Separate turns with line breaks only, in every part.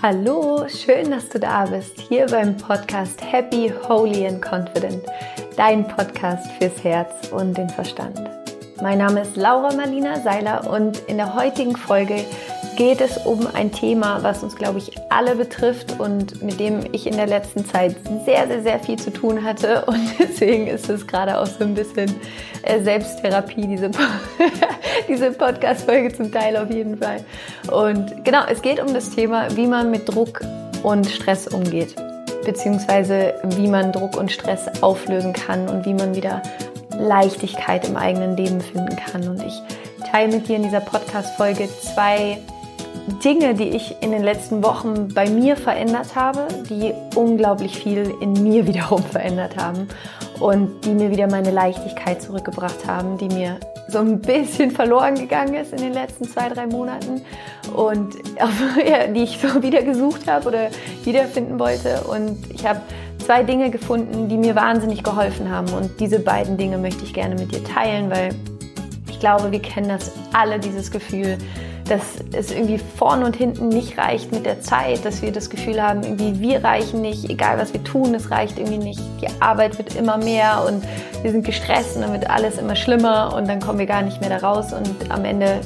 Hallo, schön, dass du da bist, hier beim Podcast Happy, Holy and Confident, dein Podcast fürs Herz und den Verstand. Mein Name ist Laura Marlina Seiler und in der heutigen Folge geht es um ein Thema, was uns, glaube ich, alle betrifft und mit dem ich in der letzten Zeit sehr, sehr, sehr viel zu tun hatte. Und deswegen ist es gerade auch so ein bisschen äh, Selbsttherapie, diese, diese Podcast-Folge zum Teil auf jeden Fall. Und genau, es geht um das Thema, wie man mit Druck und Stress umgeht beziehungsweise wie man Druck und Stress auflösen kann und wie man wieder Leichtigkeit im eigenen Leben finden kann. Und ich teile mit dir in dieser Podcast-Folge zwei Dinge, die ich in den letzten Wochen bei mir verändert habe, die unglaublich viel in mir wiederum verändert haben und die mir wieder meine Leichtigkeit zurückgebracht haben, die mir so ein bisschen verloren gegangen ist in den letzten zwei, drei Monaten und die ich so wieder gesucht habe oder wiederfinden wollte. Und ich habe zwei Dinge gefunden, die mir wahnsinnig geholfen haben. Und diese beiden Dinge möchte ich gerne mit dir teilen, weil ich glaube, wir kennen das alle, dieses Gefühl, dass es irgendwie vorne und hinten nicht reicht mit der Zeit, dass wir das Gefühl haben, irgendwie wir reichen nicht, egal was wir tun, es reicht irgendwie nicht. Die Arbeit wird immer mehr und wir sind gestresst und dann wird alles immer schlimmer und dann kommen wir gar nicht mehr da raus und am Ende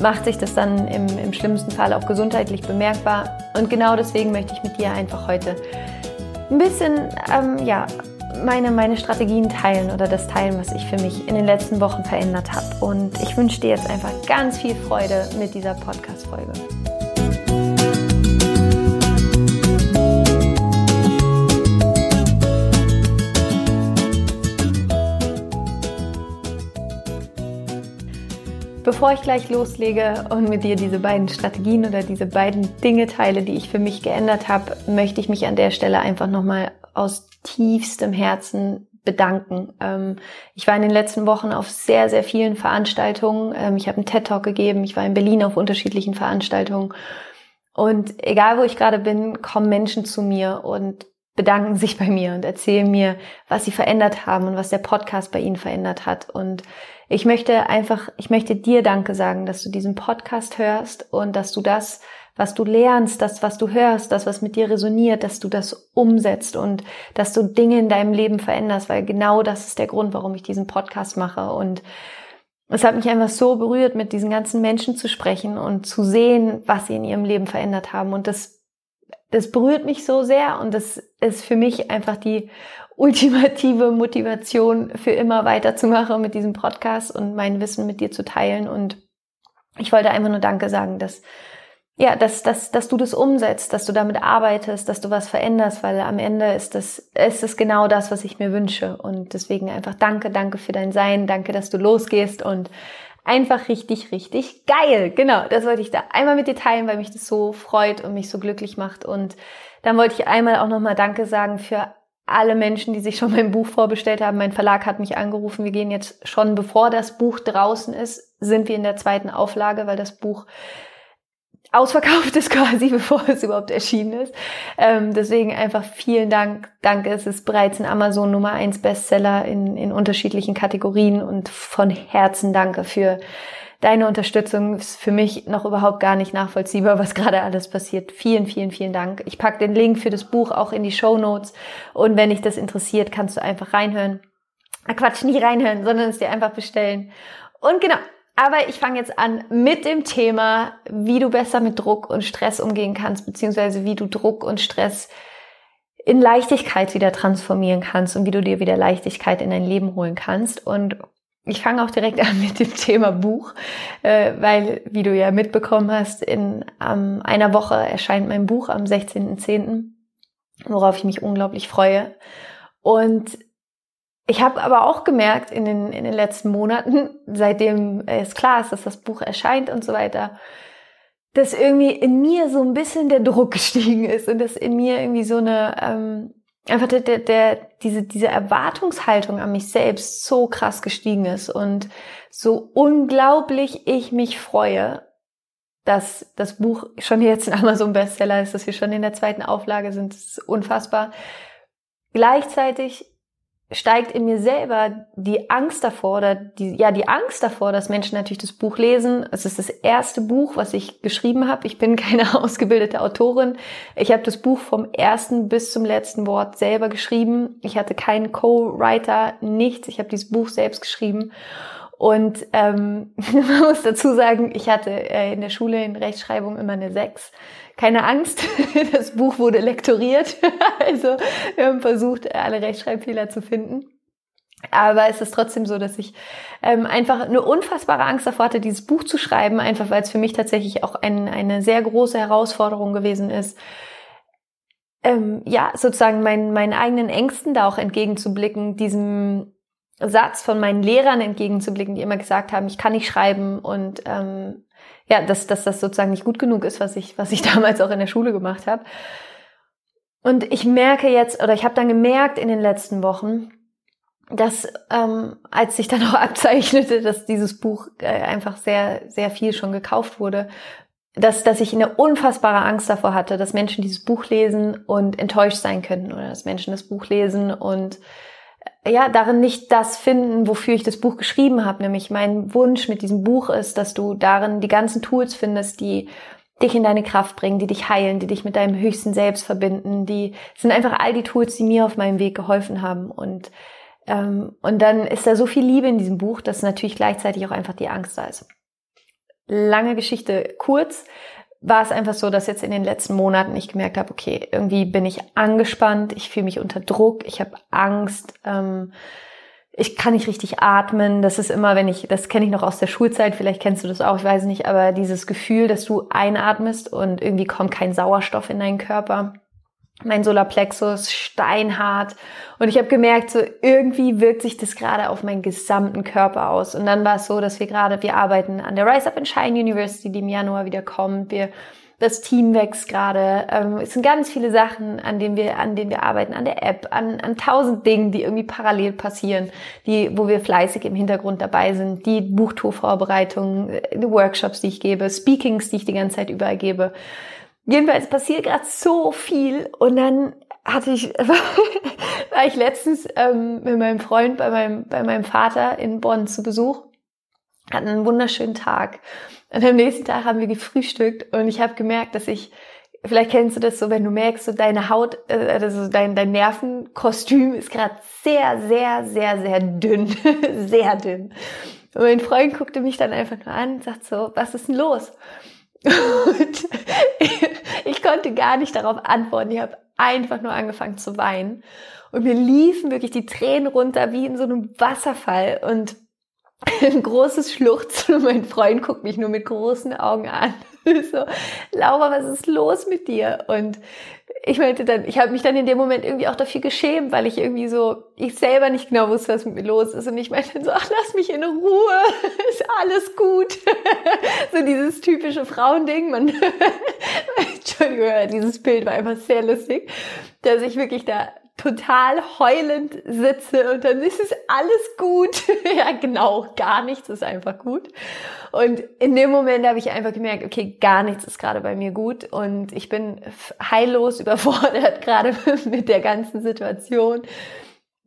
macht sich das dann im, im schlimmsten Fall auch gesundheitlich bemerkbar. Und genau deswegen möchte ich mit dir einfach heute ein bisschen ähm, ja, meine, meine Strategien teilen oder das teilen, was ich für mich in den letzten Wochen verändert habe. Und ich wünsche dir jetzt einfach ganz viel Freude mit dieser Podcast-Folge. Bevor ich gleich loslege und mit dir diese beiden Strategien oder diese beiden Dinge teile, die ich für mich geändert habe, möchte ich mich an der Stelle einfach nochmal aus tiefstem Herzen bedanken. Ähm, ich war in den letzten Wochen auf sehr, sehr vielen Veranstaltungen. Ähm, ich habe einen TED-Talk gegeben. Ich war in Berlin auf unterschiedlichen Veranstaltungen. Und egal, wo ich gerade bin, kommen Menschen zu mir und bedanken sich bei mir und erzählen mir, was sie verändert haben und was der Podcast bei ihnen verändert hat. Und ich möchte einfach, ich möchte dir Danke sagen, dass du diesen Podcast hörst und dass du das was du lernst, das, was du hörst, das, was mit dir resoniert, dass du das umsetzt und dass du Dinge in deinem Leben veränderst, weil genau das ist der Grund, warum ich diesen Podcast mache. Und es hat mich einfach so berührt, mit diesen ganzen Menschen zu sprechen und zu sehen, was sie in ihrem Leben verändert haben. Und das, das berührt mich so sehr und das ist für mich einfach die ultimative Motivation für immer weiterzumachen mit diesem Podcast und mein Wissen mit dir zu teilen. Und ich wollte einfach nur Danke sagen, dass ja, dass, dass, dass du das umsetzt, dass du damit arbeitest, dass du was veränderst, weil am Ende ist das, ist das genau das, was ich mir wünsche. Und deswegen einfach danke, danke für dein Sein, danke, dass du losgehst und einfach richtig, richtig geil. Genau, das wollte ich da einmal mit dir teilen, weil mich das so freut und mich so glücklich macht. Und dann wollte ich einmal auch nochmal Danke sagen für alle Menschen, die sich schon mein Buch vorbestellt haben. Mein Verlag hat mich angerufen. Wir gehen jetzt schon, bevor das Buch draußen ist, sind wir in der zweiten Auflage, weil das Buch ausverkauft ist quasi, bevor es überhaupt erschienen ist. Ähm, deswegen einfach vielen Dank. Danke, es ist bereits ein Amazon Nummer 1 Bestseller in, in unterschiedlichen Kategorien und von Herzen danke für deine Unterstützung. Ist für mich noch überhaupt gar nicht nachvollziehbar, was gerade alles passiert. Vielen, vielen, vielen Dank. Ich packe den Link für das Buch auch in die Show Notes und wenn dich das interessiert, kannst du einfach reinhören. Ah, Quatsch, nicht reinhören, sondern es dir einfach bestellen. Und genau, aber ich fange jetzt an mit dem Thema, wie du besser mit Druck und Stress umgehen kannst, beziehungsweise wie du Druck und Stress in Leichtigkeit wieder transformieren kannst und wie du dir wieder Leichtigkeit in dein Leben holen kannst. Und ich fange auch direkt an mit dem Thema Buch, äh, weil, wie du ja mitbekommen hast, in ähm, einer Woche erscheint mein Buch am 16.10., worauf ich mich unglaublich freue. Und ich habe aber auch gemerkt in den, in den letzten Monaten, seitdem es klar ist, dass das Buch erscheint und so weiter, dass irgendwie in mir so ein bisschen der Druck gestiegen ist und dass in mir irgendwie so eine ähm, einfach der, der, der diese diese Erwartungshaltung an mich selbst so krass gestiegen ist und so unglaublich ich mich freue, dass das Buch schon jetzt ein Amazon Bestseller ist, dass wir schon in der zweiten Auflage sind, ist unfassbar. Gleichzeitig steigt in mir selber die Angst davor oder die, ja, die Angst davor, dass Menschen natürlich das Buch lesen. Es ist das erste Buch, was ich geschrieben habe. Ich bin keine ausgebildete Autorin. Ich habe das Buch vom ersten bis zum letzten Wort selber geschrieben. Ich hatte keinen Co-Writer, nichts. Ich habe dieses Buch selbst geschrieben. Und ähm, man muss dazu sagen, ich hatte äh, in der Schule in Rechtschreibung immer eine 6 keine Angst, das Buch wurde lektoriert. also wir haben versucht, alle Rechtschreibfehler zu finden. Aber es ist trotzdem so, dass ich ähm, einfach eine unfassbare Angst davor hatte, dieses Buch zu schreiben, einfach weil es für mich tatsächlich auch ein, eine sehr große Herausforderung gewesen ist, ähm, ja, sozusagen meinen, meinen eigenen Ängsten da auch entgegenzublicken, diesem Satz von meinen Lehrern entgegenzublicken, die immer gesagt haben, ich kann nicht schreiben und ähm, ja, dass, dass das sozusagen nicht gut genug ist, was ich, was ich damals auch in der Schule gemacht habe. Und ich merke jetzt, oder ich habe dann gemerkt in den letzten Wochen, dass ähm, als sich dann auch abzeichnete, dass dieses Buch äh, einfach sehr, sehr viel schon gekauft wurde, dass, dass ich eine unfassbare Angst davor hatte, dass Menschen dieses Buch lesen und enttäuscht sein könnten oder dass Menschen das Buch lesen und ja, darin nicht das finden, wofür ich das Buch geschrieben habe. Nämlich mein Wunsch mit diesem Buch ist, dass du darin die ganzen Tools findest, die dich in deine Kraft bringen, die dich heilen, die dich mit deinem höchsten Selbst verbinden. Die sind einfach all die Tools, die mir auf meinem Weg geholfen haben. Und, ähm, und dann ist da so viel Liebe in diesem Buch, dass natürlich gleichzeitig auch einfach die Angst da ist. Lange Geschichte kurz war es einfach so, dass jetzt in den letzten Monaten ich gemerkt habe, okay, irgendwie bin ich angespannt, ich fühle mich unter Druck, ich habe Angst, ähm, ich kann nicht richtig atmen. Das ist immer, wenn ich, das kenne ich noch aus der Schulzeit, vielleicht kennst du das auch, ich weiß nicht, aber dieses Gefühl, dass du einatmest und irgendwie kommt kein Sauerstoff in deinen Körper mein Solarplexus steinhart und ich habe gemerkt, so irgendwie wirkt sich das gerade auf meinen gesamten Körper aus. Und dann war es so, dass wir gerade, wir arbeiten an der Rise Up and Shine University, die im Januar wieder kommt. Wir das Team wächst gerade. Ähm, es sind ganz viele Sachen, an denen wir, an denen wir arbeiten, an der App, an, an tausend Dingen, die irgendwie parallel passieren, die, wo wir fleißig im Hintergrund dabei sind. Die Buchtourvorbereitungen, äh, die Workshops, die ich gebe, Speakings, die ich die ganze Zeit überall gebe. Jedenfalls passiert gerade so viel und dann hatte ich, war ich letztens ähm, mit meinem Freund bei meinem, bei meinem Vater in Bonn zu Besuch, hatten einen wunderschönen Tag. Und am nächsten Tag haben wir gefrühstückt und ich habe gemerkt, dass ich, vielleicht kennst du das so, wenn du merkst, so deine Haut, äh, also dein, dein Nervenkostüm ist gerade sehr, sehr, sehr, sehr dünn, sehr dünn. Und mein Freund guckte mich dann einfach nur an und sagt so, was ist denn los? Und konnte gar nicht darauf antworten. Ich habe einfach nur angefangen zu weinen. Und mir liefen wirklich die Tränen runter wie in so einem Wasserfall. Und ein großes Schluchzen und mein Freund guckt mich nur mit großen Augen an. so, Laura, was ist los mit dir? Und ich meinte dann, ich habe mich dann in dem Moment irgendwie auch dafür geschämt, weil ich irgendwie so, ich selber nicht genau wusste, was mit mir los ist. Und ich meinte dann so, ach, lass mich in Ruhe, ist alles gut. so dieses typische Frauending. Man, Entschuldigung, dieses Bild war einfach sehr lustig, dass ich wirklich da total heulend sitze und dann ist es alles gut. ja, genau, gar nichts ist einfach gut. Und in dem Moment habe ich einfach gemerkt, okay, gar nichts ist gerade bei mir gut und ich bin heillos überfordert gerade mit der ganzen Situation.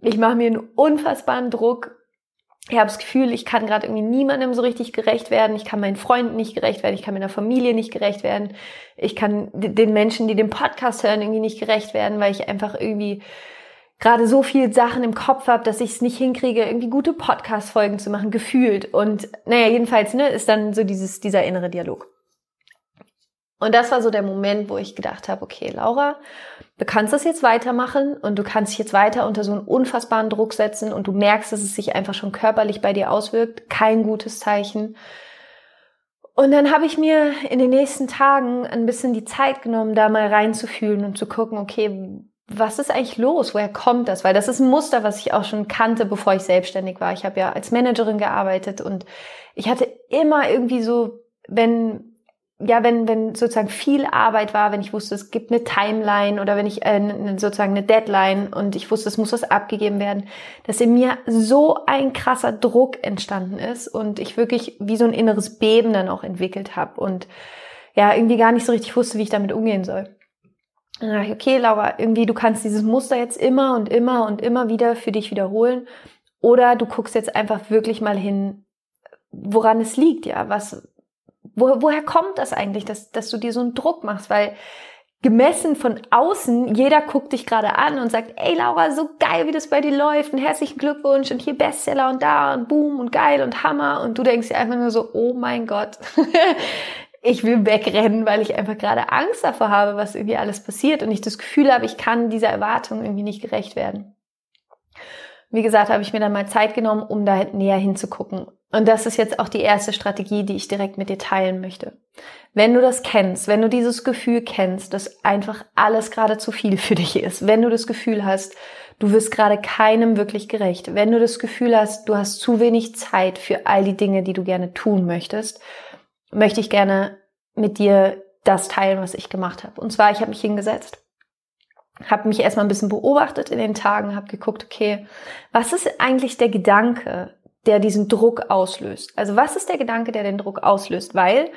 Ich mache mir einen unfassbaren Druck. Ich habe das Gefühl, ich kann gerade irgendwie niemandem so richtig gerecht werden. Ich kann meinen Freunden nicht gerecht werden. Ich kann meiner Familie nicht gerecht werden. Ich kann den Menschen, die den Podcast hören, irgendwie nicht gerecht werden, weil ich einfach irgendwie gerade so viel Sachen im Kopf habe, dass ich es nicht hinkriege, irgendwie gute Podcast-Folgen zu machen, gefühlt. Und naja, jedenfalls ne, ist dann so dieses, dieser innere Dialog. Und das war so der Moment, wo ich gedacht habe, okay, Laura, du kannst das jetzt weitermachen und du kannst dich jetzt weiter unter so einen unfassbaren Druck setzen und du merkst, dass es sich einfach schon körperlich bei dir auswirkt. Kein gutes Zeichen. Und dann habe ich mir in den nächsten Tagen ein bisschen die Zeit genommen, da mal reinzufühlen und zu gucken, okay, was ist eigentlich los? Woher kommt das? Weil das ist ein Muster, was ich auch schon kannte, bevor ich selbstständig war. Ich habe ja als Managerin gearbeitet und ich hatte immer irgendwie so, wenn ja, wenn, wenn sozusagen viel Arbeit war, wenn ich wusste, es gibt eine Timeline oder wenn ich äh, sozusagen eine Deadline und ich wusste, es muss was abgegeben werden, dass in mir so ein krasser Druck entstanden ist und ich wirklich wie so ein inneres Beben dann auch entwickelt habe und ja, irgendwie gar nicht so richtig wusste, wie ich damit umgehen soll. dann dachte ich, okay, Laura, irgendwie du kannst dieses Muster jetzt immer und immer und immer wieder für dich wiederholen. Oder du guckst jetzt einfach wirklich mal hin, woran es liegt, ja, was, wo, woher kommt das eigentlich, dass, dass du dir so einen Druck machst? Weil gemessen von außen, jeder guckt dich gerade an und sagt, ey Laura, so geil, wie das bei dir läuft und herzlichen Glückwunsch und hier Bestseller und da und boom und geil und Hammer und du denkst dir einfach nur so, oh mein Gott, ich will wegrennen, weil ich einfach gerade Angst davor habe, was irgendwie alles passiert und ich das Gefühl habe, ich kann dieser Erwartung irgendwie nicht gerecht werden. Wie gesagt, habe ich mir dann mal Zeit genommen, um da näher hinzugucken. Und das ist jetzt auch die erste Strategie, die ich direkt mit dir teilen möchte. Wenn du das kennst, wenn du dieses Gefühl kennst, dass einfach alles gerade zu viel für dich ist, wenn du das Gefühl hast, du wirst gerade keinem wirklich gerecht, wenn du das Gefühl hast, du hast zu wenig Zeit für all die Dinge, die du gerne tun möchtest, möchte ich gerne mit dir das teilen, was ich gemacht habe. Und zwar, ich habe mich hingesetzt, habe mich erstmal ein bisschen beobachtet in den Tagen, habe geguckt, okay, was ist eigentlich der Gedanke, der diesen Druck auslöst? Also was ist der Gedanke, der den Druck auslöst? Weil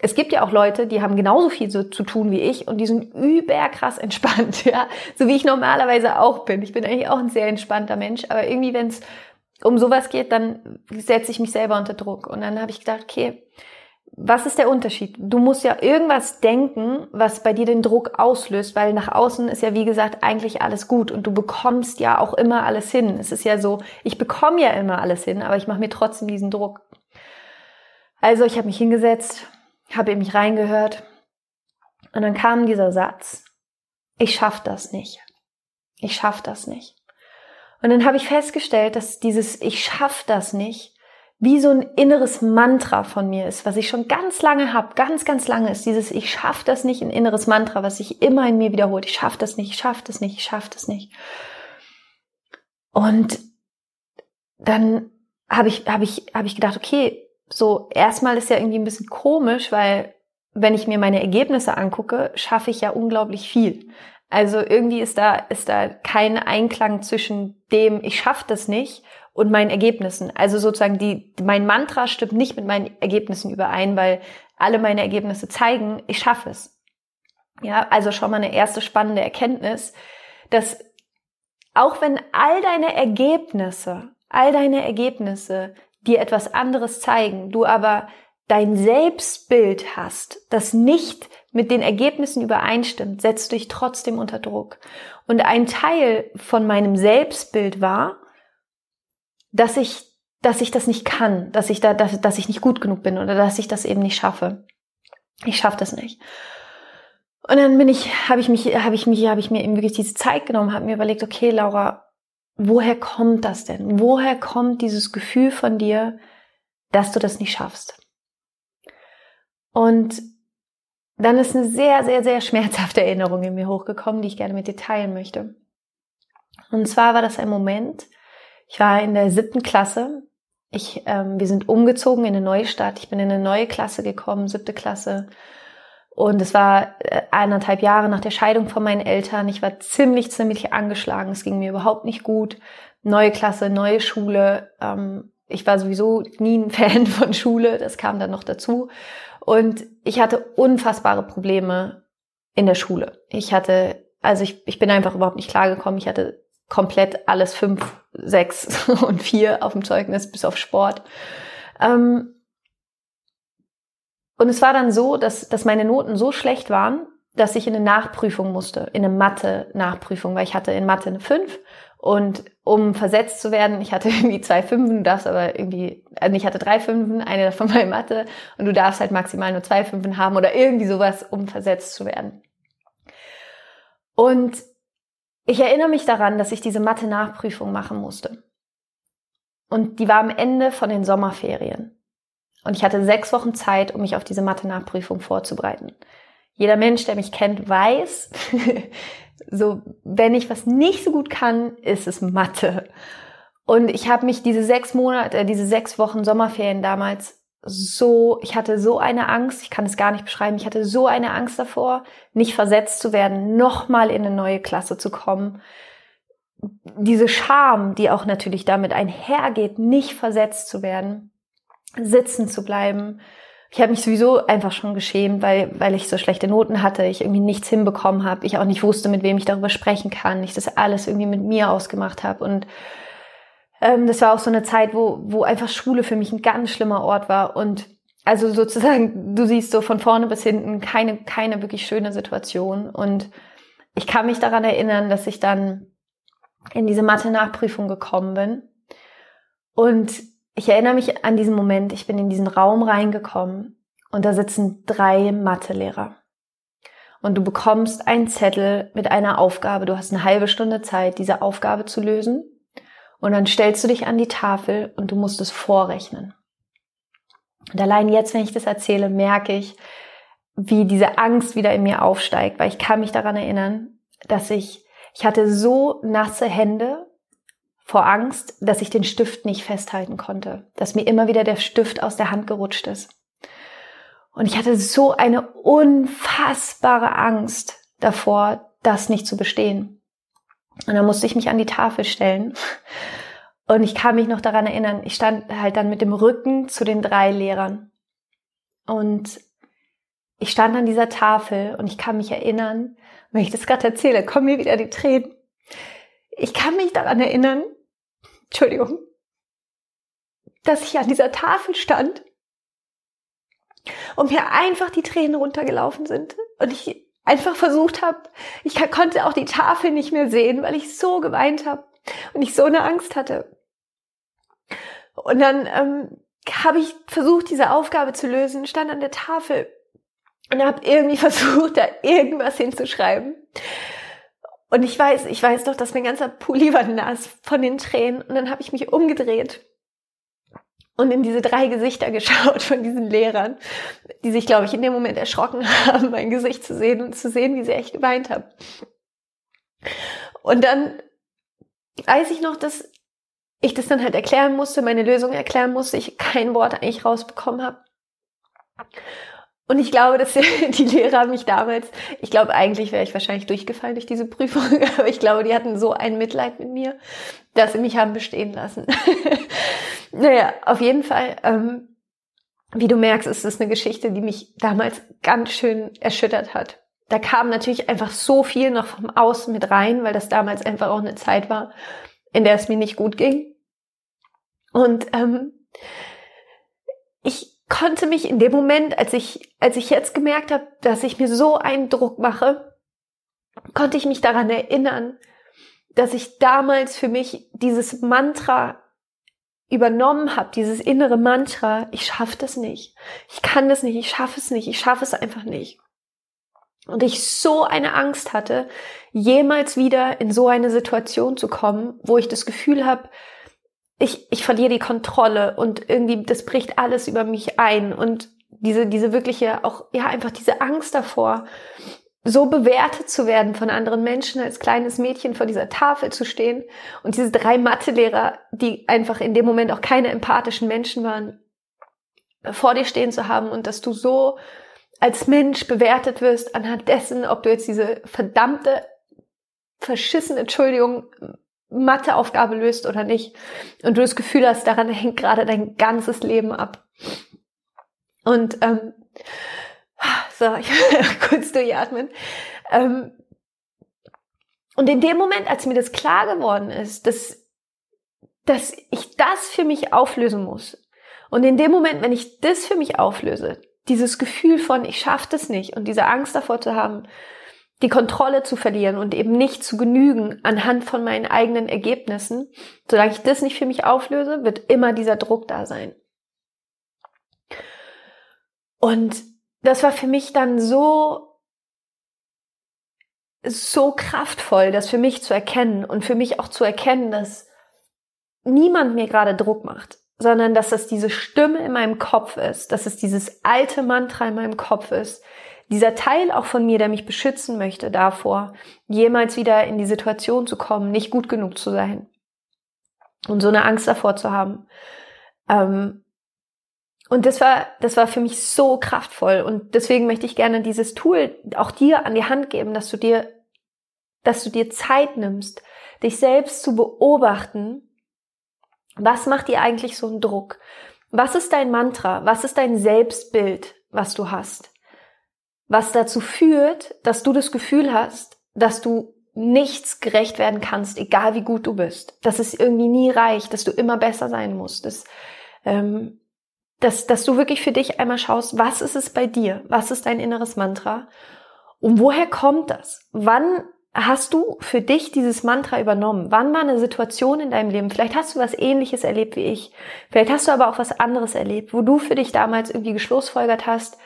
es gibt ja auch Leute, die haben genauso viel so zu tun wie ich und die sind überkrass entspannt, ja, so wie ich normalerweise auch bin. Ich bin eigentlich auch ein sehr entspannter Mensch, aber irgendwie, wenn es um sowas geht, dann setze ich mich selber unter Druck. Und dann habe ich gedacht, okay, was ist der Unterschied? Du musst ja irgendwas denken, was bei dir den Druck auslöst, weil nach außen ist ja wie gesagt eigentlich alles gut und du bekommst ja auch immer alles hin. Es ist ja so, ich bekomme ja immer alles hin, aber ich mache mir trotzdem diesen Druck. Also ich habe mich hingesetzt, habe in mich reingehört und dann kam dieser Satz, ich schaff das nicht. Ich schaff das nicht. Und dann habe ich festgestellt, dass dieses ich schaff das nicht wie so ein inneres Mantra von mir ist, was ich schon ganz lange habe, ganz, ganz lange ist dieses Ich schaff das nicht, ein inneres Mantra, was sich immer in mir wiederholt. Ich schaff das nicht, ich schaff das nicht, ich schaff das nicht. Und dann habe ich, habe ich, habe ich gedacht, okay, so erstmal ist ja irgendwie ein bisschen komisch, weil wenn ich mir meine Ergebnisse angucke, schaffe ich ja unglaublich viel. Also irgendwie ist da, ist da kein Einklang zwischen dem, ich schaffe das nicht und meinen Ergebnissen. Also sozusagen die, mein Mantra stimmt nicht mit meinen Ergebnissen überein, weil alle meine Ergebnisse zeigen, ich schaffe es. Ja, also schon mal eine erste spannende Erkenntnis, dass auch wenn all deine Ergebnisse, all deine Ergebnisse dir etwas anderes zeigen, du aber dein Selbstbild hast, das nicht mit den Ergebnissen übereinstimmt, setzt dich trotzdem unter Druck. Und ein Teil von meinem Selbstbild war, dass ich, dass ich das nicht kann, dass ich da, dass, dass ich nicht gut genug bin oder dass ich das eben nicht schaffe. Ich schaffe das nicht. Und dann bin ich, habe ich mich, habe ich mich, habe ich mir eben wirklich diese Zeit genommen, habe mir überlegt, okay, Laura, woher kommt das denn? Woher kommt dieses Gefühl von dir, dass du das nicht schaffst? Und dann ist eine sehr, sehr, sehr schmerzhafte Erinnerung in mir hochgekommen, die ich gerne mit dir teilen möchte. Und zwar war das ein Moment, ich war in der siebten Klasse. Ich, ähm, wir sind umgezogen in eine neue Stadt. Ich bin in eine neue Klasse gekommen, siebte Klasse. Und es war äh, eineinhalb Jahre nach der Scheidung von meinen Eltern. Ich war ziemlich, ziemlich angeschlagen. Es ging mir überhaupt nicht gut. Neue Klasse, neue Schule. Ähm, ich war sowieso nie ein Fan von Schule. Das kam dann noch dazu. Und ich hatte unfassbare Probleme in der Schule. Ich hatte, also ich, ich bin einfach überhaupt nicht klargekommen. Ich hatte komplett alles fünf, sechs und vier auf dem Zeugnis, bis auf Sport. Ähm, und es war dann so, dass, dass meine Noten so schlecht waren, dass ich in eine Nachprüfung musste, in eine Mathe-Nachprüfung, weil ich hatte in Mathe eine fünf und um versetzt zu werden, ich hatte irgendwie zwei Fünfen, du darfst aber irgendwie, also ich hatte drei Fünfen, eine davon war in Mathe und du darfst halt maximal nur zwei Fünfen haben oder irgendwie sowas, um versetzt zu werden. Und ich erinnere mich daran, dass ich diese Mathe-Nachprüfung machen musste. Und die war am Ende von den Sommerferien. Und ich hatte sechs Wochen Zeit, um mich auf diese Mathe-Nachprüfung vorzubereiten. Jeder Mensch, der mich kennt, weiß, so, wenn ich was nicht so gut kann, ist es Mathe. Und ich habe mich diese sechs Monate, äh, diese sechs Wochen Sommerferien damals so, ich hatte so eine Angst, ich kann es gar nicht beschreiben, ich hatte so eine Angst davor, nicht versetzt zu werden, nochmal in eine neue Klasse zu kommen. Diese Scham, die auch natürlich damit einhergeht, nicht versetzt zu werden, sitzen zu bleiben, ich habe mich sowieso einfach schon geschämt, weil, weil ich so schlechte Noten hatte, ich irgendwie nichts hinbekommen habe, ich auch nicht wusste, mit wem ich darüber sprechen kann, ich das alles irgendwie mit mir ausgemacht habe. Und ähm, das war auch so eine Zeit, wo, wo einfach Schule für mich ein ganz schlimmer Ort war. Und also sozusagen, du siehst so von vorne bis hinten keine, keine wirklich schöne Situation. Und ich kann mich daran erinnern, dass ich dann in diese Mathe-Nachprüfung gekommen bin. Und ich erinnere mich an diesen Moment, ich bin in diesen Raum reingekommen und da sitzen drei Mathelehrer. Und du bekommst einen Zettel mit einer Aufgabe. Du hast eine halbe Stunde Zeit, diese Aufgabe zu lösen. Und dann stellst du dich an die Tafel und du musst es vorrechnen. Und allein jetzt, wenn ich das erzähle, merke ich, wie diese Angst wieder in mir aufsteigt, weil ich kann mich daran erinnern, dass ich, ich hatte so nasse Hände vor Angst, dass ich den Stift nicht festhalten konnte, dass mir immer wieder der Stift aus der Hand gerutscht ist. Und ich hatte so eine unfassbare Angst davor, das nicht zu bestehen. Und dann musste ich mich an die Tafel stellen. Und ich kann mich noch daran erinnern, ich stand halt dann mit dem Rücken zu den drei Lehrern. Und ich stand an dieser Tafel und ich kann mich erinnern, wenn ich das gerade erzähle, kommen mir wieder die Tränen. Ich kann mich daran erinnern, Entschuldigung, dass ich an dieser Tafel stand und mir einfach die Tränen runtergelaufen sind und ich einfach versucht habe, ich konnte auch die Tafel nicht mehr sehen, weil ich so geweint habe und ich so eine Angst hatte. Und dann ähm, habe ich versucht, diese Aufgabe zu lösen, stand an der Tafel und habe irgendwie versucht, da irgendwas hinzuschreiben. Und ich weiß, ich weiß doch, dass mein ganzer Pulli war nass von den Tränen. Und dann habe ich mich umgedreht und in diese drei Gesichter geschaut von diesen Lehrern, die sich, glaube ich, in dem Moment erschrocken haben, mein Gesicht zu sehen und zu sehen, wie sehr ich geweint habe. Und dann weiß ich noch, dass ich das dann halt erklären musste, meine Lösung erklären musste, ich kein Wort eigentlich rausbekommen habe. Und ich glaube, dass die Lehrer mich damals, ich glaube, eigentlich wäre ich wahrscheinlich durchgefallen durch diese Prüfung, aber ich glaube, die hatten so ein Mitleid mit mir, dass sie mich haben bestehen lassen. naja, auf jeden Fall, ähm, wie du merkst, ist es eine Geschichte, die mich damals ganz schön erschüttert hat. Da kam natürlich einfach so viel noch vom Außen mit rein, weil das damals einfach auch eine Zeit war, in der es mir nicht gut ging. Und ähm, ich konnte mich in dem Moment, als ich, als ich jetzt gemerkt habe, dass ich mir so einen Druck mache, konnte ich mich daran erinnern, dass ich damals für mich dieses Mantra übernommen habe, dieses innere Mantra, ich schaffe das nicht, ich kann das nicht, ich schaffe es nicht, ich schaffe es einfach nicht. Und ich so eine Angst hatte, jemals wieder in so eine Situation zu kommen, wo ich das Gefühl habe, ich, ich verliere die Kontrolle und irgendwie das bricht alles über mich ein. Und diese, diese wirkliche, auch, ja, einfach diese Angst davor, so bewertet zu werden von anderen Menschen, als kleines Mädchen vor dieser Tafel zu stehen und diese drei Mathelehrer, die einfach in dem Moment auch keine empathischen Menschen waren, vor dir stehen zu haben und dass du so als Mensch bewertet wirst anhand dessen, ob du jetzt diese verdammte, verschissene, Entschuldigung, Matheaufgabe löst oder nicht. Und du das Gefühl hast, daran hängt gerade dein ganzes Leben ab. Und ähm, so, ich kurz durchatmen. Ähm, und in dem Moment, als mir das klar geworden ist, dass, dass ich das für mich auflösen muss, und in dem Moment, wenn ich das für mich auflöse, dieses Gefühl von, ich schaffe das nicht und diese Angst davor zu haben, die Kontrolle zu verlieren und eben nicht zu genügen anhand von meinen eigenen Ergebnissen, solange ich das nicht für mich auflöse, wird immer dieser Druck da sein. Und das war für mich dann so, so kraftvoll, das für mich zu erkennen und für mich auch zu erkennen, dass niemand mir gerade Druck macht, sondern dass das diese Stimme in meinem Kopf ist, dass es dieses alte Mantra in meinem Kopf ist, dieser Teil auch von mir, der mich beschützen möchte davor, jemals wieder in die Situation zu kommen, nicht gut genug zu sein und so eine Angst davor zu haben. Ähm, und das war, das war für mich so kraftvoll und deswegen möchte ich gerne dieses Tool auch dir an die Hand geben, dass du dir, dass du dir Zeit nimmst, dich selbst zu beobachten. Was macht dir eigentlich so einen Druck? Was ist dein Mantra? Was ist dein Selbstbild, was du hast? Was dazu führt, dass du das Gefühl hast, dass du nichts gerecht werden kannst, egal wie gut du bist. Dass es irgendwie nie reicht, dass du immer besser sein musst. Dass, ähm, dass, dass du wirklich für dich einmal schaust, was ist es bei dir? Was ist dein inneres Mantra? Und woher kommt das? Wann hast du für dich dieses Mantra übernommen? Wann war eine Situation in deinem Leben? Vielleicht hast du was ähnliches erlebt wie ich. Vielleicht hast du aber auch was anderes erlebt, wo du für dich damals irgendwie geschlussfolgert hast,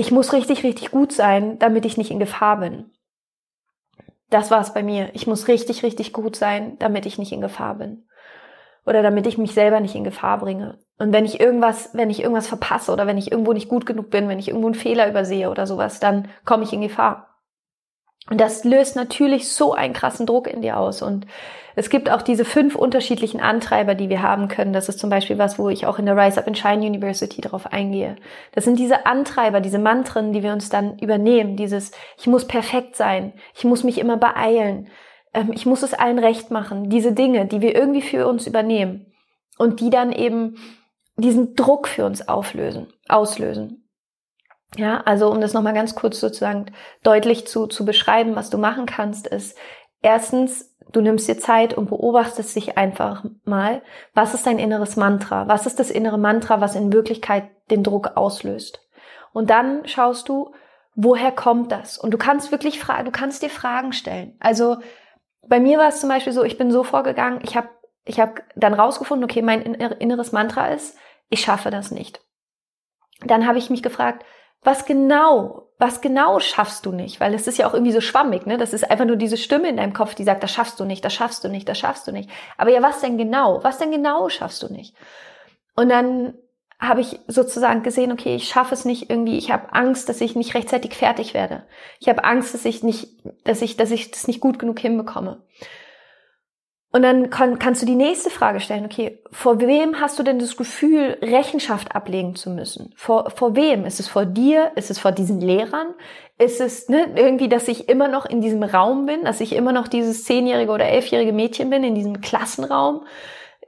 ich muss richtig, richtig gut sein, damit ich nicht in Gefahr bin. Das war es bei mir. Ich muss richtig, richtig gut sein, damit ich nicht in Gefahr bin. Oder damit ich mich selber nicht in Gefahr bringe. Und wenn ich irgendwas, wenn ich irgendwas verpasse oder wenn ich irgendwo nicht gut genug bin, wenn ich irgendwo einen Fehler übersehe oder sowas, dann komme ich in Gefahr. Und das löst natürlich so einen krassen Druck in dir aus. Und es gibt auch diese fünf unterschiedlichen Antreiber, die wir haben können. Das ist zum Beispiel was, wo ich auch in der Rise Up and Shine University darauf eingehe. Das sind diese Antreiber, diese Mantren, die wir uns dann übernehmen. Dieses, ich muss perfekt sein. Ich muss mich immer beeilen. Ähm, ich muss es allen recht machen. Diese Dinge, die wir irgendwie für uns übernehmen. Und die dann eben diesen Druck für uns auflösen, auslösen. Ja, also um das nochmal ganz kurz sozusagen deutlich zu, zu beschreiben, was du machen kannst, ist erstens, du nimmst dir Zeit und beobachtest dich einfach mal, was ist dein inneres Mantra? Was ist das innere Mantra, was in Wirklichkeit den Druck auslöst? Und dann schaust du, woher kommt das? Und du kannst wirklich fragen, du kannst dir Fragen stellen. Also bei mir war es zum Beispiel so, ich bin so vorgegangen, ich habe ich hab dann rausgefunden, okay, mein inneres Mantra ist, ich schaffe das nicht. Dann habe ich mich gefragt, was genau, was genau schaffst du nicht? Weil es ist ja auch irgendwie so schwammig, ne? Das ist einfach nur diese Stimme in deinem Kopf, die sagt, das schaffst du nicht, das schaffst du nicht, das schaffst du nicht. Aber ja, was denn genau? Was denn genau schaffst du nicht? Und dann habe ich sozusagen gesehen, okay, ich schaffe es nicht irgendwie, ich habe Angst, dass ich nicht rechtzeitig fertig werde. Ich habe Angst, dass ich nicht, dass ich, dass ich das nicht gut genug hinbekomme. Und dann kann, kannst du die nächste Frage stellen, okay, vor wem hast du denn das Gefühl, Rechenschaft ablegen zu müssen? Vor, vor wem? Ist es vor dir? Ist es vor diesen Lehrern? Ist es ne, irgendwie, dass ich immer noch in diesem Raum bin, dass ich immer noch dieses zehnjährige oder elfjährige Mädchen bin, in diesem Klassenraum,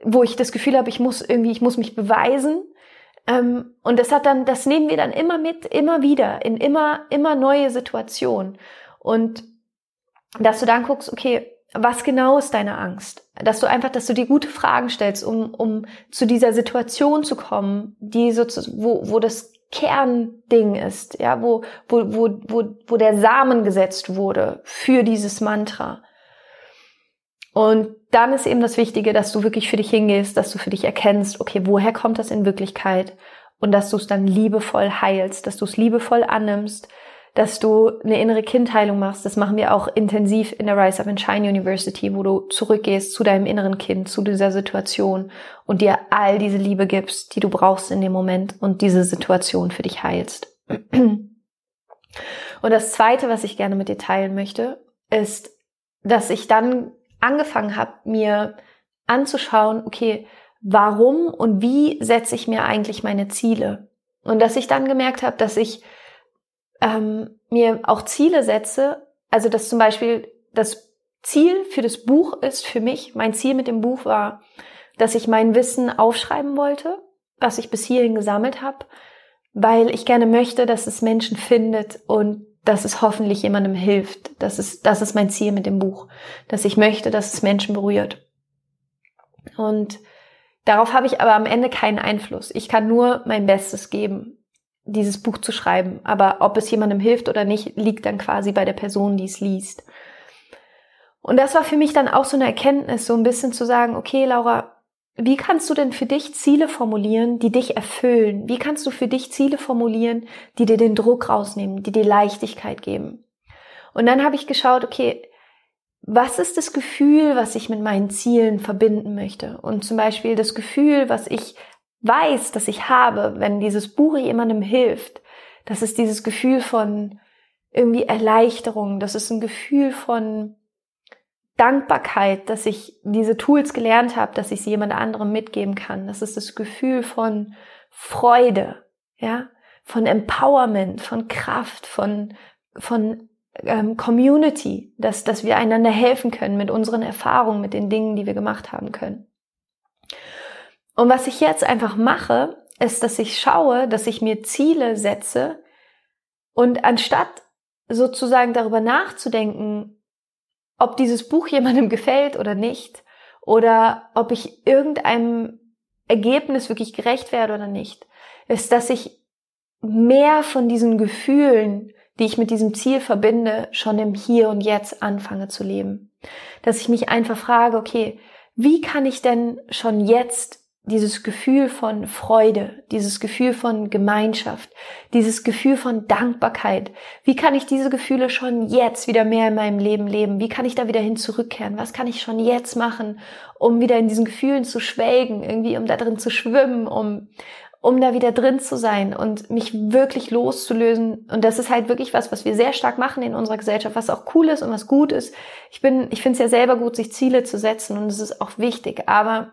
wo ich das Gefühl habe, ich muss irgendwie, ich muss mich beweisen? Ähm, und das hat dann, das nehmen wir dann immer mit, immer wieder, in immer, immer neue Situationen. Und dass du dann guckst, okay, was genau ist deine Angst? Dass du einfach, dass du dir gute Fragen stellst, um, um zu dieser Situation zu kommen, die so, wo, wo das Kernding ist, ja, wo, wo, wo, wo, wo der Samen gesetzt wurde für dieses Mantra. Und dann ist eben das Wichtige, dass du wirklich für dich hingehst, dass du für dich erkennst, okay, woher kommt das in Wirklichkeit? Und dass du es dann liebevoll heilst, dass du es liebevoll annimmst, dass du eine innere Kindheilung machst. Das machen wir auch intensiv in der Rise Up and Shine University, wo du zurückgehst zu deinem inneren Kind, zu dieser Situation und dir all diese Liebe gibst, die du brauchst in dem Moment und diese Situation für dich heilst. Und das zweite, was ich gerne mit dir teilen möchte, ist, dass ich dann angefangen habe, mir anzuschauen, okay, warum und wie setze ich mir eigentlich meine Ziele? Und dass ich dann gemerkt habe, dass ich ähm, mir auch Ziele setze, also dass zum Beispiel das Ziel für das Buch ist für mich, mein Ziel mit dem Buch war, dass ich mein Wissen aufschreiben wollte, was ich bis hierhin gesammelt habe, weil ich gerne möchte, dass es Menschen findet und dass es hoffentlich jemandem hilft. Das ist, das ist mein Ziel mit dem Buch, dass ich möchte, dass es Menschen berührt. Und darauf habe ich aber am Ende keinen Einfluss. Ich kann nur mein Bestes geben dieses Buch zu schreiben. Aber ob es jemandem hilft oder nicht, liegt dann quasi bei der Person, die es liest. Und das war für mich dann auch so eine Erkenntnis, so ein bisschen zu sagen, okay, Laura, wie kannst du denn für dich Ziele formulieren, die dich erfüllen? Wie kannst du für dich Ziele formulieren, die dir den Druck rausnehmen, die dir Leichtigkeit geben? Und dann habe ich geschaut, okay, was ist das Gefühl, was ich mit meinen Zielen verbinden möchte? Und zum Beispiel das Gefühl, was ich weiß, dass ich habe, wenn dieses Buch jemandem hilft, das ist dieses Gefühl von irgendwie Erleichterung, das ist ein Gefühl von Dankbarkeit, dass ich diese Tools gelernt habe, dass ich sie jemand anderem mitgeben kann. Das ist das Gefühl von Freude, ja, von Empowerment, von Kraft, von von ähm, Community, dass dass wir einander helfen können mit unseren Erfahrungen, mit den Dingen, die wir gemacht haben können. Und was ich jetzt einfach mache, ist, dass ich schaue, dass ich mir Ziele setze und anstatt sozusagen darüber nachzudenken, ob dieses Buch jemandem gefällt oder nicht, oder ob ich irgendeinem Ergebnis wirklich gerecht werde oder nicht, ist, dass ich mehr von diesen Gefühlen, die ich mit diesem Ziel verbinde, schon im Hier und Jetzt anfange zu leben. Dass ich mich einfach frage, okay, wie kann ich denn schon jetzt dieses Gefühl von Freude, dieses Gefühl von Gemeinschaft, dieses Gefühl von Dankbarkeit. Wie kann ich diese Gefühle schon jetzt wieder mehr in meinem Leben leben? Wie kann ich da wieder hin zurückkehren? Was kann ich schon jetzt machen, um wieder in diesen Gefühlen zu schwelgen, irgendwie um da drin zu schwimmen, um um da wieder drin zu sein und mich wirklich loszulösen. Und das ist halt wirklich was, was wir sehr stark machen in unserer Gesellschaft, was auch cool ist und was gut ist. Ich bin, ich finde es ja selber gut, sich Ziele zu setzen und es ist auch wichtig. Aber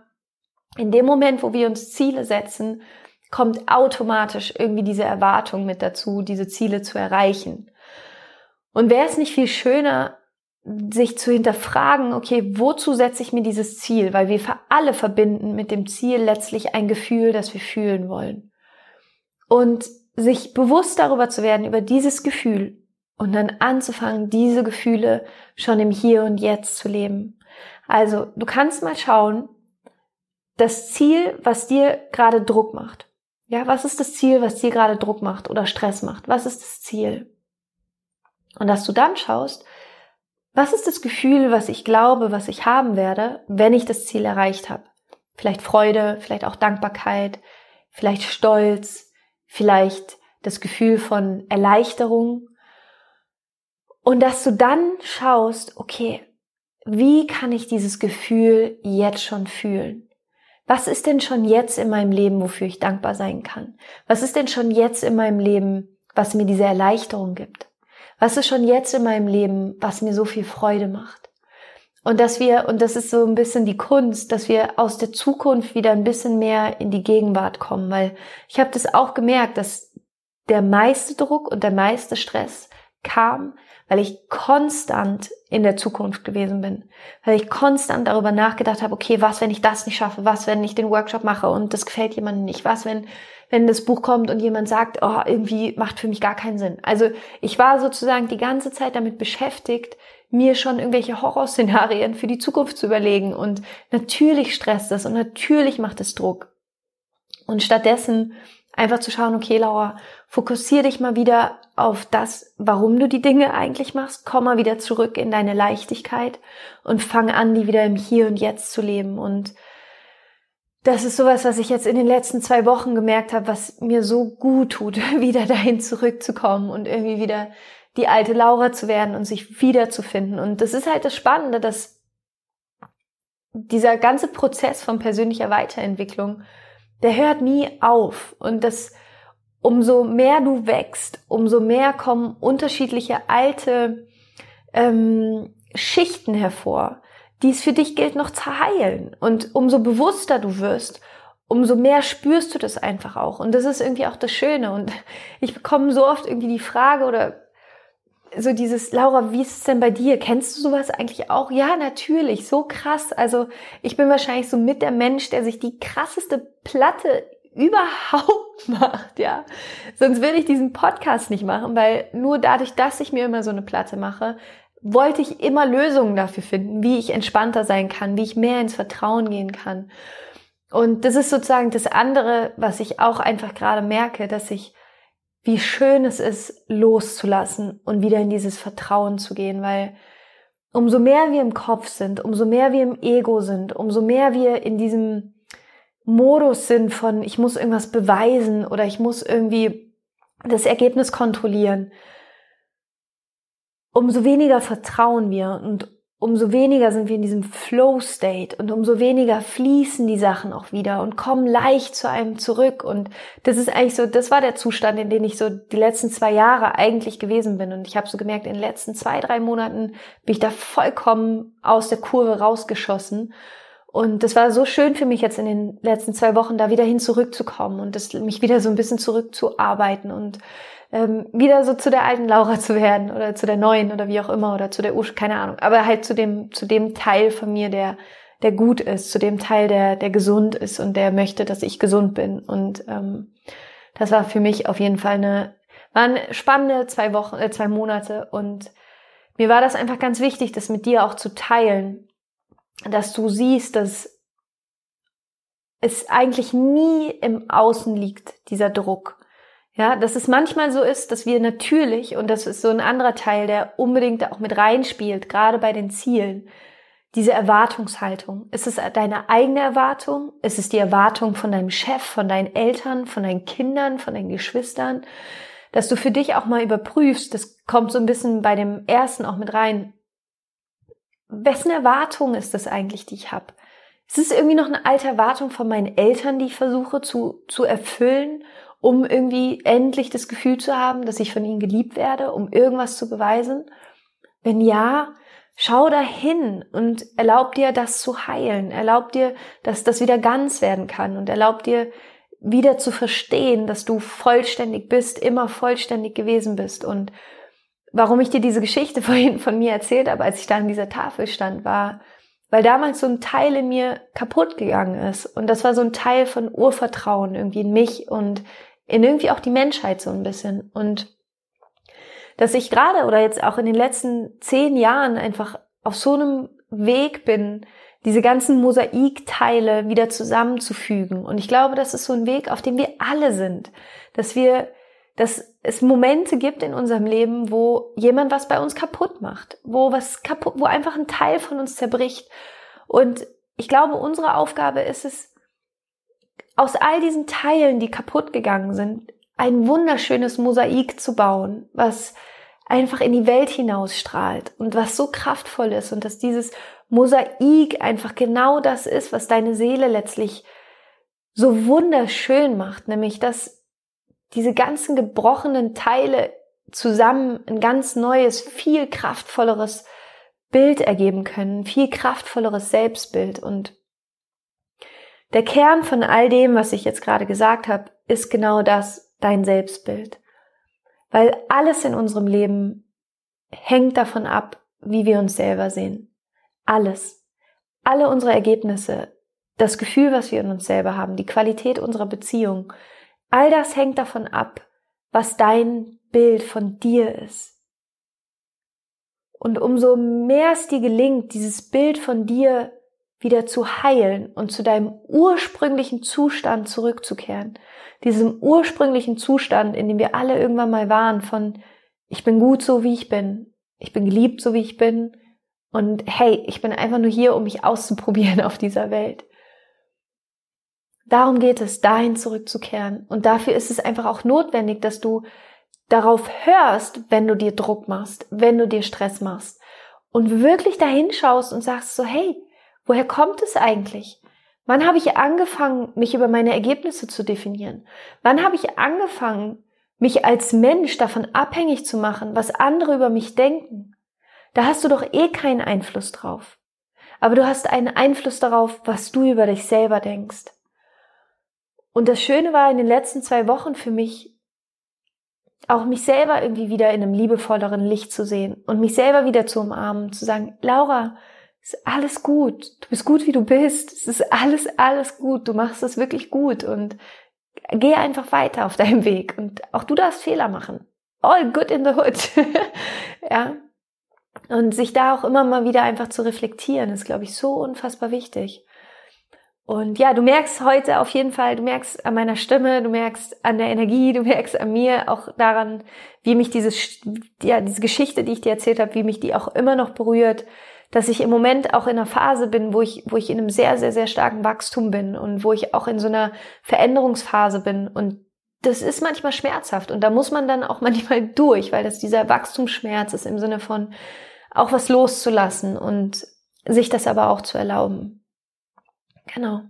in dem Moment, wo wir uns Ziele setzen, kommt automatisch irgendwie diese Erwartung mit dazu, diese Ziele zu erreichen. Und wäre es nicht viel schöner, sich zu hinterfragen, okay, wozu setze ich mir dieses Ziel? Weil wir alle verbinden mit dem Ziel letztlich ein Gefühl, das wir fühlen wollen. Und sich bewusst darüber zu werden, über dieses Gefühl und dann anzufangen, diese Gefühle schon im Hier und Jetzt zu leben. Also, du kannst mal schauen, das Ziel, was dir gerade Druck macht. Ja, was ist das Ziel, was dir gerade Druck macht oder Stress macht? Was ist das Ziel? Und dass du dann schaust, was ist das Gefühl, was ich glaube, was ich haben werde, wenn ich das Ziel erreicht habe? Vielleicht Freude, vielleicht auch Dankbarkeit, vielleicht Stolz, vielleicht das Gefühl von Erleichterung. Und dass du dann schaust, okay, wie kann ich dieses Gefühl jetzt schon fühlen? Was ist denn schon jetzt in meinem Leben, wofür ich dankbar sein kann? Was ist denn schon jetzt in meinem Leben, was mir diese Erleichterung gibt? Was ist schon jetzt in meinem Leben, was mir so viel Freude macht? Und dass wir, und das ist so ein bisschen die Kunst, dass wir aus der Zukunft wieder ein bisschen mehr in die Gegenwart kommen, weil ich habe das auch gemerkt, dass der meiste Druck und der meiste Stress kam, weil ich konstant in der Zukunft gewesen bin, weil ich konstant darüber nachgedacht habe, okay, was, wenn ich das nicht schaffe, was, wenn ich den Workshop mache und das gefällt jemandem nicht, was, wenn, wenn das Buch kommt und jemand sagt, oh, irgendwie macht für mich gar keinen Sinn. Also ich war sozusagen die ganze Zeit damit beschäftigt, mir schon irgendwelche Horrorszenarien für die Zukunft zu überlegen und natürlich stresst das und natürlich macht es Druck. Und stattdessen einfach zu schauen, okay, Laura, fokussier dich mal wieder auf das, warum du die Dinge eigentlich machst. Komm mal wieder zurück in deine Leichtigkeit und fang an, die wieder im Hier und Jetzt zu leben. Und das ist sowas, was ich jetzt in den letzten zwei Wochen gemerkt habe, was mir so gut tut, wieder dahin zurückzukommen und irgendwie wieder die alte Laura zu werden und sich wiederzufinden. Und das ist halt das Spannende, dass dieser ganze Prozess von persönlicher Weiterentwicklung der hört nie auf. Und das, umso mehr du wächst, umso mehr kommen unterschiedliche alte ähm, Schichten hervor, die es für dich gilt noch zu heilen. Und umso bewusster du wirst, umso mehr spürst du das einfach auch. Und das ist irgendwie auch das Schöne. Und ich bekomme so oft irgendwie die Frage oder so dieses, Laura, wie ist es denn bei dir? Kennst du sowas eigentlich auch? Ja, natürlich, so krass. Also ich bin wahrscheinlich so mit der Mensch, der sich die krasseste Platte überhaupt macht, ja. Sonst würde ich diesen Podcast nicht machen, weil nur dadurch, dass ich mir immer so eine Platte mache, wollte ich immer Lösungen dafür finden, wie ich entspannter sein kann, wie ich mehr ins Vertrauen gehen kann. Und das ist sozusagen das andere, was ich auch einfach gerade merke, dass ich wie schön es ist, loszulassen und wieder in dieses Vertrauen zu gehen, weil umso mehr wir im Kopf sind, umso mehr wir im Ego sind, umso mehr wir in diesem Modus sind von, ich muss irgendwas beweisen oder ich muss irgendwie das Ergebnis kontrollieren, umso weniger vertrauen wir und umso weniger sind wir in diesem Flow-State und umso weniger fließen die Sachen auch wieder und kommen leicht zu einem zurück. Und das ist eigentlich so, das war der Zustand, in dem ich so die letzten zwei Jahre eigentlich gewesen bin. Und ich habe so gemerkt, in den letzten zwei, drei Monaten bin ich da vollkommen aus der Kurve rausgeschossen. Und das war so schön für mich jetzt in den letzten zwei Wochen, da wieder hin zurückzukommen und das, mich wieder so ein bisschen zurückzuarbeiten und ähm, wieder so zu der alten Laura zu werden oder zu der neuen oder wie auch immer oder zu der Usch, keine Ahnung, aber halt zu dem, zu dem Teil von mir, der der gut ist, zu dem Teil, der, der gesund ist und der möchte, dass ich gesund bin. Und ähm, das war für mich auf jeden Fall eine, waren spannende zwei Wochen, äh, zwei Monate und mir war das einfach ganz wichtig, das mit dir auch zu teilen, dass du siehst, dass es eigentlich nie im Außen liegt, dieser Druck. Ja, dass es manchmal so ist, dass wir natürlich, und das ist so ein anderer Teil, der unbedingt auch mit reinspielt, gerade bei den Zielen, diese Erwartungshaltung. Ist es deine eigene Erwartung? Ist es die Erwartung von deinem Chef, von deinen Eltern, von deinen Kindern, von deinen Geschwistern? Dass du für dich auch mal überprüfst, das kommt so ein bisschen bei dem ersten auch mit rein. Wessen Erwartung ist das eigentlich, die ich habe? Ist es irgendwie noch eine alte Erwartung von meinen Eltern, die ich versuche zu, zu erfüllen, um irgendwie endlich das Gefühl zu haben, dass ich von ihnen geliebt werde, um irgendwas zu beweisen? Wenn ja, Schau dahin und erlaub dir, das zu heilen. Erlaub dir, dass das wieder ganz werden kann und erlaub dir, wieder zu verstehen, dass du vollständig bist, immer vollständig gewesen bist. Und warum ich dir diese Geschichte vorhin von mir erzählt habe, als ich da an dieser Tafel stand, war, weil damals so ein Teil in mir kaputt gegangen ist. Und das war so ein Teil von Urvertrauen irgendwie in mich und in irgendwie auch die Menschheit so ein bisschen. Und dass ich gerade oder jetzt auch in den letzten zehn Jahren einfach auf so einem Weg bin, diese ganzen Mosaikteile wieder zusammenzufügen. Und ich glaube, das ist so ein Weg, auf dem wir alle sind, dass wir, dass es Momente gibt in unserem Leben, wo jemand was bei uns kaputt macht, wo was kaputt, wo einfach ein Teil von uns zerbricht. Und ich glaube, unsere Aufgabe ist es, aus all diesen Teilen, die kaputt gegangen sind, ein wunderschönes Mosaik zu bauen, was einfach in die Welt hinausstrahlt und was so kraftvoll ist und dass dieses Mosaik einfach genau das ist, was deine Seele letztlich so wunderschön macht, nämlich dass diese ganzen gebrochenen Teile zusammen ein ganz neues, viel kraftvolleres Bild ergeben können, viel kraftvolleres Selbstbild und der Kern von all dem, was ich jetzt gerade gesagt habe, ist genau das, dein Selbstbild. Weil alles in unserem Leben hängt davon ab, wie wir uns selber sehen. Alles. Alle unsere Ergebnisse, das Gefühl, was wir in uns selber haben, die Qualität unserer Beziehung, all das hängt davon ab, was dein Bild von dir ist. Und umso mehr es dir gelingt, dieses Bild von dir wieder zu heilen und zu deinem ursprünglichen Zustand zurückzukehren. Diesem ursprünglichen Zustand, in dem wir alle irgendwann mal waren von, ich bin gut so wie ich bin, ich bin geliebt so wie ich bin und hey, ich bin einfach nur hier, um mich auszuprobieren auf dieser Welt. Darum geht es, dahin zurückzukehren. Und dafür ist es einfach auch notwendig, dass du darauf hörst, wenn du dir Druck machst, wenn du dir Stress machst und wirklich dahin schaust und sagst so, hey, Woher kommt es eigentlich? Wann habe ich angefangen, mich über meine Ergebnisse zu definieren? Wann habe ich angefangen, mich als Mensch davon abhängig zu machen, was andere über mich denken? Da hast du doch eh keinen Einfluss drauf. Aber du hast einen Einfluss darauf, was du über dich selber denkst. Und das Schöne war in den letzten zwei Wochen für mich, auch mich selber irgendwie wieder in einem liebevolleren Licht zu sehen und mich selber wieder zu umarmen, zu sagen, Laura, ist alles gut. Du bist gut, wie du bist. Es ist alles, alles gut. Du machst es wirklich gut und geh einfach weiter auf deinem Weg. Und auch du darfst Fehler machen. All good in the hood. ja. Und sich da auch immer mal wieder einfach zu reflektieren, ist, glaube ich, so unfassbar wichtig. Und ja, du merkst heute auf jeden Fall, du merkst an meiner Stimme, du merkst an der Energie, du merkst an mir auch daran, wie mich diese, ja, diese Geschichte, die ich dir erzählt habe, wie mich die auch immer noch berührt, dass ich im Moment auch in einer Phase bin, wo ich, wo ich in einem sehr, sehr, sehr starken Wachstum bin und wo ich auch in so einer Veränderungsphase bin und das ist manchmal schmerzhaft und da muss man dann auch manchmal durch, weil das dieser Wachstumsschmerz ist im Sinne von auch was loszulassen und sich das aber auch zu erlauben. Genau.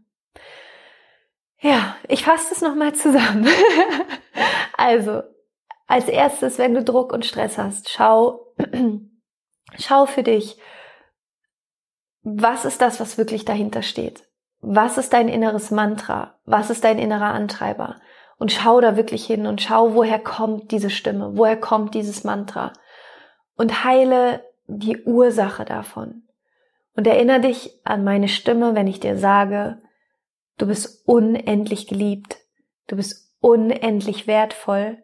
Ja, ich fasse das nochmal zusammen. also, als erstes, wenn du Druck und Stress hast, schau, schau für dich, was ist das, was wirklich dahinter steht? Was ist dein inneres Mantra? Was ist dein innerer Antreiber? Und schau da wirklich hin und schau, woher kommt diese Stimme? Woher kommt dieses Mantra? Und heile die Ursache davon. Und erinnere dich an meine Stimme, wenn ich dir sage, du bist unendlich geliebt, du bist unendlich wertvoll.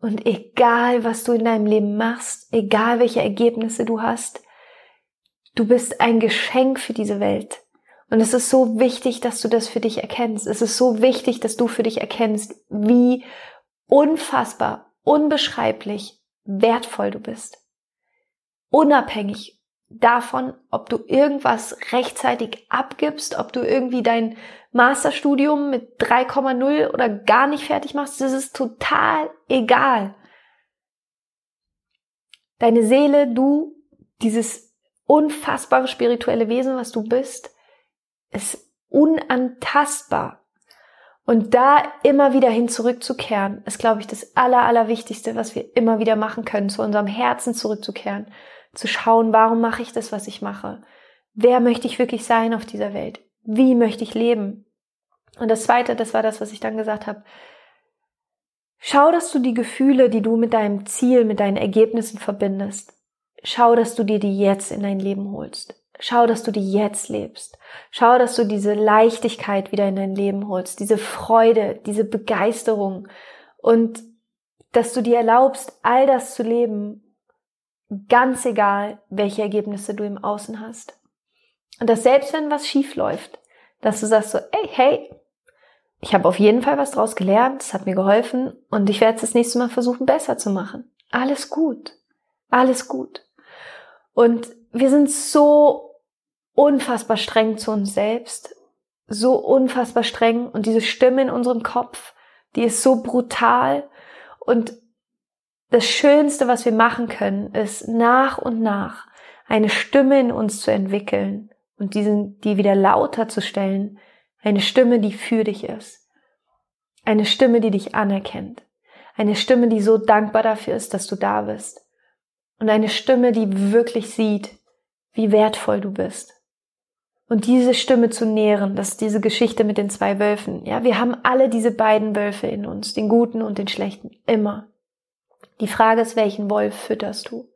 Und egal, was du in deinem Leben machst, egal welche Ergebnisse du hast, du bist ein Geschenk für diese Welt. Und es ist so wichtig, dass du das für dich erkennst. Es ist so wichtig, dass du für dich erkennst, wie unfassbar, unbeschreiblich wertvoll du bist. Unabhängig davon, ob du irgendwas rechtzeitig abgibst, ob du irgendwie dein Masterstudium mit 3,0 oder gar nicht fertig machst, das ist total egal. Deine Seele, du, dieses unfassbare spirituelle Wesen, was du bist, ist unantastbar. Und da immer wieder hin zurückzukehren, ist, glaube ich, das Aller, Allerwichtigste, was wir immer wieder machen können, zu unserem Herzen zurückzukehren, zu schauen, warum mache ich das, was ich mache? Wer möchte ich wirklich sein auf dieser Welt? Wie möchte ich leben? Und das Zweite, das war das, was ich dann gesagt habe. Schau, dass du die Gefühle, die du mit deinem Ziel, mit deinen Ergebnissen verbindest, schau, dass du dir die jetzt in dein Leben holst. Schau, dass du die jetzt lebst. Schau, dass du diese Leichtigkeit wieder in dein Leben holst, diese Freude, diese Begeisterung und dass du dir erlaubst, all das zu leben, ganz egal, welche Ergebnisse du im Außen hast. Und dass selbst wenn was schief läuft, dass du sagst so, ey, hey, ich habe auf jeden Fall was draus gelernt, es hat mir geholfen und ich werde es das nächste Mal versuchen, besser zu machen. Alles gut. Alles gut. Und wir sind so unfassbar streng zu uns selbst, so unfassbar streng. Und diese Stimme in unserem Kopf, die ist so brutal. Und das Schönste, was wir machen können, ist nach und nach eine Stimme in uns zu entwickeln und diesen, die wieder lauter zu stellen, eine Stimme, die für dich ist, eine Stimme, die dich anerkennt, eine Stimme, die so dankbar dafür ist, dass du da bist und eine Stimme, die wirklich sieht, wie wertvoll du bist. Und diese Stimme zu nähren, das ist diese Geschichte mit den zwei Wölfen. Ja, wir haben alle diese beiden Wölfe in uns, den guten und den schlechten, immer. Die Frage ist, welchen Wolf fütterst du?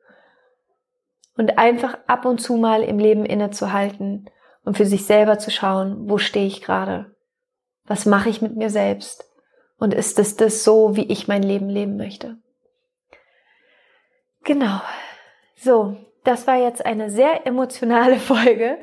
Und einfach ab und zu mal im Leben innezuhalten und für sich selber zu schauen, wo stehe ich gerade? Was mache ich mit mir selbst? Und ist es das so, wie ich mein Leben leben möchte? Genau. So, das war jetzt eine sehr emotionale Folge.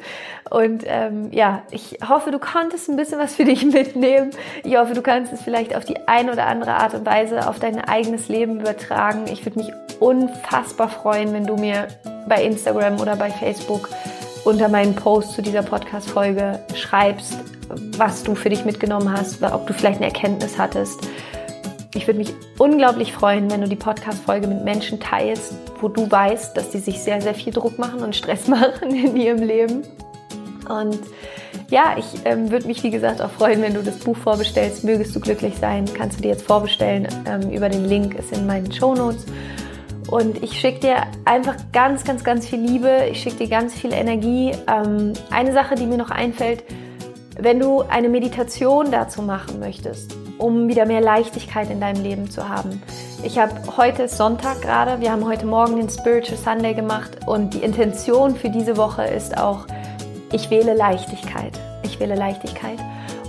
Und ähm, ja, ich hoffe, du konntest ein bisschen was für dich mitnehmen. Ich hoffe, du kannst es vielleicht auf die eine oder andere Art und Weise auf dein eigenes Leben übertragen. Ich würde mich unfassbar freuen, wenn du mir bei Instagram oder bei Facebook unter meinen Post zu dieser Podcast-Folge schreibst, was du für dich mitgenommen hast, ob du vielleicht eine Erkenntnis hattest ich würde mich unglaublich freuen, wenn du die Podcast-Folge mit Menschen teilst, wo du weißt, dass die sich sehr, sehr viel Druck machen und Stress machen in ihrem Leben. Und ja, ich ähm, würde mich, wie gesagt, auch freuen, wenn du das Buch vorbestellst. Mögest du glücklich sein, kannst du dir jetzt vorbestellen ähm, über den Link, ist in meinen Show Notes. Und ich schicke dir einfach ganz, ganz, ganz viel Liebe. Ich schicke dir ganz viel Energie. Ähm, eine Sache, die mir noch einfällt, wenn du eine Meditation dazu machen möchtest, um wieder mehr Leichtigkeit in deinem Leben zu haben. Ich habe heute Sonntag gerade, wir haben heute Morgen den Spiritual Sunday gemacht und die Intention für diese Woche ist auch, ich wähle Leichtigkeit. Ich wähle Leichtigkeit.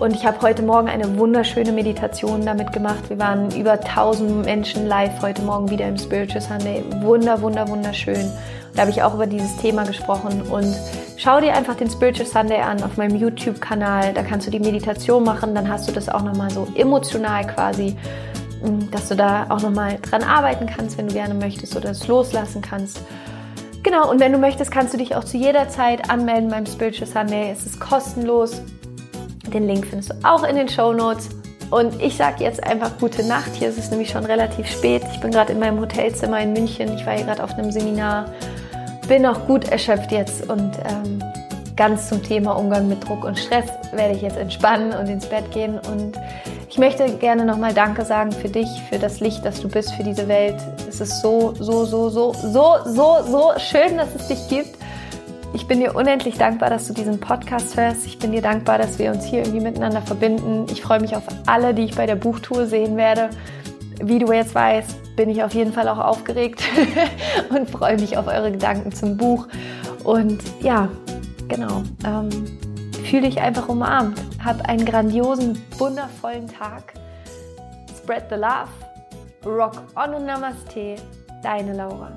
Und ich habe heute Morgen eine wunderschöne Meditation damit gemacht. Wir waren über 1000 Menschen live heute Morgen wieder im Spiritual Sunday. Wunder, wunder, wunderschön. Da habe ich auch über dieses Thema gesprochen und schau dir einfach den Spiritual Sunday an auf meinem YouTube-Kanal. Da kannst du die Meditation machen, dann hast du das auch nochmal so emotional quasi, mm, dass du da auch nochmal dran arbeiten kannst, wenn du gerne möchtest oder es loslassen kannst. Genau, und wenn du möchtest, kannst du dich auch zu jeder Zeit anmelden beim Spiritual Sunday. Es ist kostenlos. Den Link findest du auch in den Show Notes. Und ich sage jetzt einfach gute Nacht. Hier ist es nämlich schon relativ spät. Ich bin gerade in meinem Hotelzimmer in München. Ich war hier gerade auf einem Seminar bin auch gut erschöpft jetzt und ähm, ganz zum Thema Umgang mit Druck und Stress werde ich jetzt entspannen und ins Bett gehen. Und ich möchte gerne nochmal Danke sagen für dich, für das Licht, das du bist, für diese Welt. Es ist so, so, so, so, so, so, so schön, dass es dich gibt. Ich bin dir unendlich dankbar, dass du diesen Podcast hörst. Ich bin dir dankbar, dass wir uns hier irgendwie miteinander verbinden. Ich freue mich auf alle, die ich bei der Buchtour sehen werde. Wie du jetzt weißt, bin ich auf jeden Fall auch aufgeregt und freue mich auf eure Gedanken zum Buch. Und ja, genau. Ähm, Fühle dich einfach umarmt. Hab einen grandiosen, wundervollen Tag. Spread the love. Rock on und Namaste. Deine Laura.